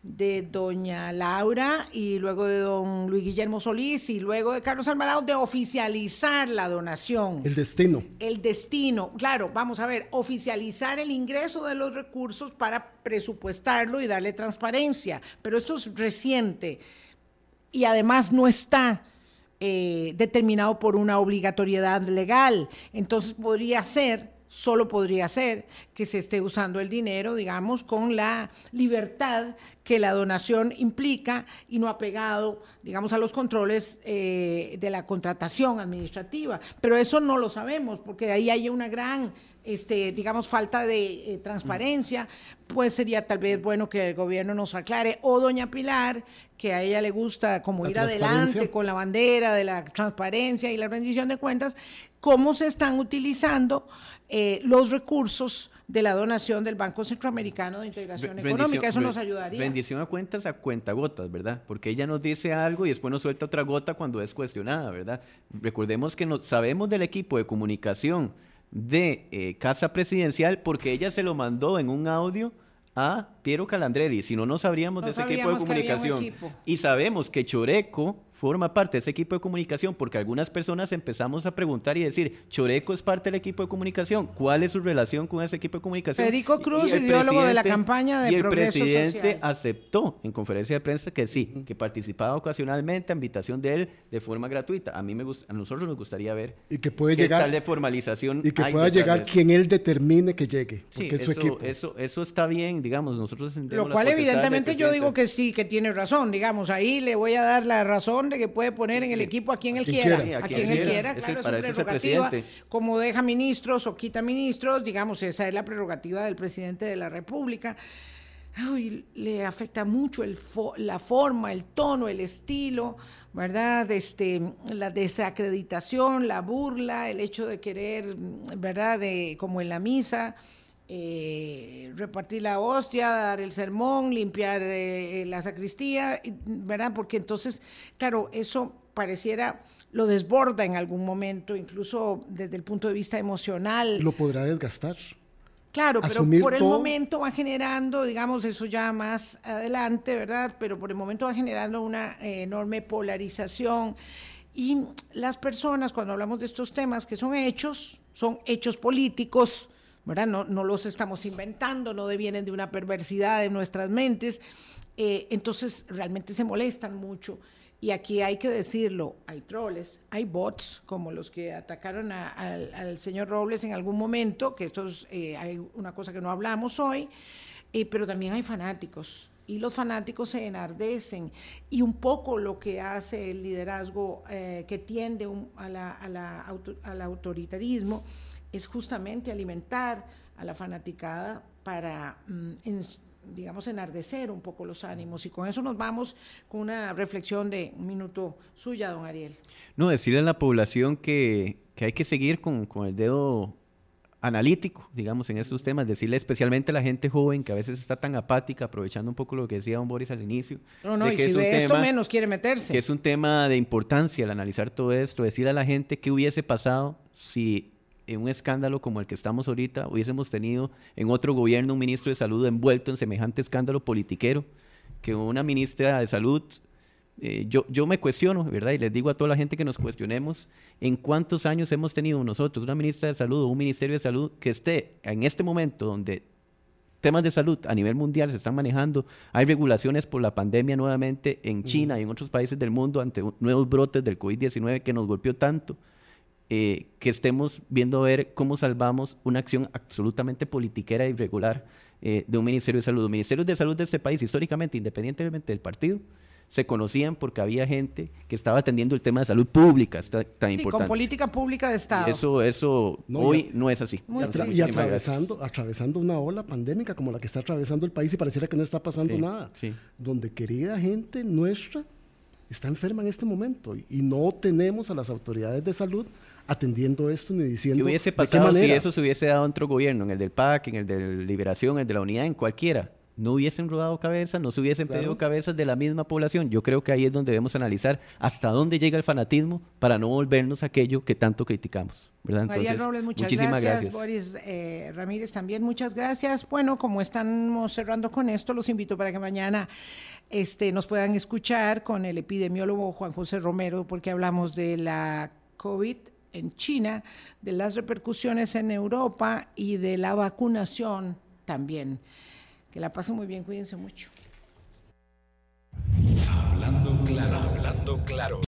de doña Laura y luego de don Luis Guillermo Solís y luego de Carlos Alvarado de oficializar la donación. El destino. El destino, claro, vamos a ver, oficializar el ingreso de los recursos para presupuestarlo y darle transparencia, pero esto es reciente y además no está eh, determinado por una obligatoriedad legal, entonces podría ser solo podría ser que se esté usando el dinero, digamos, con la libertad que la donación implica y no apegado, digamos, a los controles eh, de la contratación administrativa. Pero eso no lo sabemos, porque de ahí hay una gran, este, digamos, falta de eh, transparencia. Pues sería tal vez bueno que el gobierno nos aclare. O doña Pilar, que a ella le gusta como ir adelante con la bandera de la transparencia y la rendición de cuentas, cómo se están utilizando eh, los recursos de la donación del Banco Centroamericano de Integración Económica. Eso nos ayudaría. Bendición a cuentas a cuentagotas, ¿verdad? Porque ella nos dice algo y después nos suelta otra gota cuando es cuestionada, ¿verdad? Recordemos que no, sabemos del equipo de comunicación de eh, Casa Presidencial porque ella se lo mandó en un audio a Piero Calandrelli, si no, no sabríamos de ese equipo de comunicación. Y sabemos que Choreco forma parte de ese equipo de comunicación porque algunas personas empezamos a preguntar y decir, Choreco es parte del equipo de comunicación, ¿cuál es su relación con ese equipo de comunicación? Federico Cruz, ideólogo de la campaña de Y el Progreso presidente aceptó en conferencia de prensa que sí, que participaba ocasionalmente a invitación de él de forma gratuita. A mí me gusta, a nosotros nos gustaría ver y que puede llegar tal de formalización y que pueda llegar quien él determine que llegue, sí, eso, Eso, eso está bien, digamos, nosotros Lo cual evidentemente yo digo que sí, que tiene razón, digamos, ahí le voy a dar la razón que puede poner en el equipo a quien él quiera. A quien él quiera, claro, es su prerrogativa. Como deja ministros o quita ministros, digamos, esa es la prerrogativa del presidente de la República. le afecta mucho el la forma, el tono, el estilo, ¿verdad? Este, la desacreditación, la burla, el hecho de querer, ¿verdad? De, como en la misa, eh, repartir la hostia, dar el sermón, limpiar eh, la sacristía, ¿verdad? Porque entonces, claro, eso pareciera lo desborda en algún momento, incluso desde el punto de vista emocional. Lo podrá desgastar. Claro, pero por el momento va generando, digamos, eso ya más adelante, ¿verdad? Pero por el momento va generando una eh, enorme polarización. Y las personas, cuando hablamos de estos temas que son hechos, son hechos políticos, no, los estamos inventando, no devienen de una perversidad de nuestras mentes, eh, entonces realmente se molestan mucho. Y aquí hay que decirlo, hay troles, hay bots, como los que atacaron al señor Robles en algún momento, que esto es eh, una cosa que no hablamos hoy, eh, pero también hay fanáticos. Y los fanáticos se enardecen. Y un poco lo que hace el liderazgo que tiende al autoritarismo es justamente alimentar a la fanaticada para, mm, digamos, enardecer un poco los ánimos. Y con eso nos vamos con una reflexión de un minuto suya, don Ariel. No, decirle a la población que, que hay que seguir con, con el dedo analítico, digamos, en estos temas, decirle especialmente a la gente joven que a veces está tan apática, aprovechando un poco lo que decía don Boris al inicio. No, no, y si ve esto menos quiere meterse. Que es un tema de importancia el analizar todo esto, decirle a la gente qué hubiese pasado si en un escándalo como el que estamos ahorita hubiésemos tenido en otro gobierno un ministro de salud envuelto en semejante escándalo politiquero, que una ministra de salud eh, yo, yo me cuestiono, ¿verdad? Y les digo a toda la gente que nos cuestionemos en cuántos años hemos tenido nosotros una ministra de salud o un ministerio de salud que esté en este momento donde temas de salud a nivel mundial se están manejando, hay regulaciones por la pandemia nuevamente en China y en otros países del mundo ante nuevos brotes del COVID-19 que nos golpeó tanto. Eh, que estemos viendo a ver cómo salvamos una acción absolutamente politiquera e irregular eh, de un Ministerio de Salud. Los ministerios de salud de este país, históricamente, independientemente del partido, se conocían porque había gente que estaba atendiendo el tema de salud pública está, tan sí, importante. con política pública de Estado. Eso, eso hoy no es así. y, atravesando, atravesando una ola pandémica como la que está atravesando el país y pareciera que no está pasando nada. Donde querida gente nuestra está enferma en este momento y, no tenemos a las autoridades de salud atendiendo esto ni diciendo. ¿Qué hubiese pasado si eso se hubiese dado en otro gobierno, en el del PAC, en el de Liberación, en el de la Unidad, en cualquiera? no hubiesen rodado cabezas, no se hubiesen pedido cabezas de la misma población. Yo creo que ahí es donde debemos analizar hasta dónde llega el fanatismo para no volvernos aquello que tanto criticamos. ¿verdad? María Robles, muchas gracias. Boris eh, Ramírez también, muchas gracias. Bueno, como estamos cerrando con esto, los invito para que mañana este, nos puedan escuchar con el epidemiólogo Juan José Romero, porque hablamos de la COVID en China, de las repercusiones en Europa y de la vacunación también. Que la pasen muy bien, cuídense mucho. Hablando claro, hablando claro.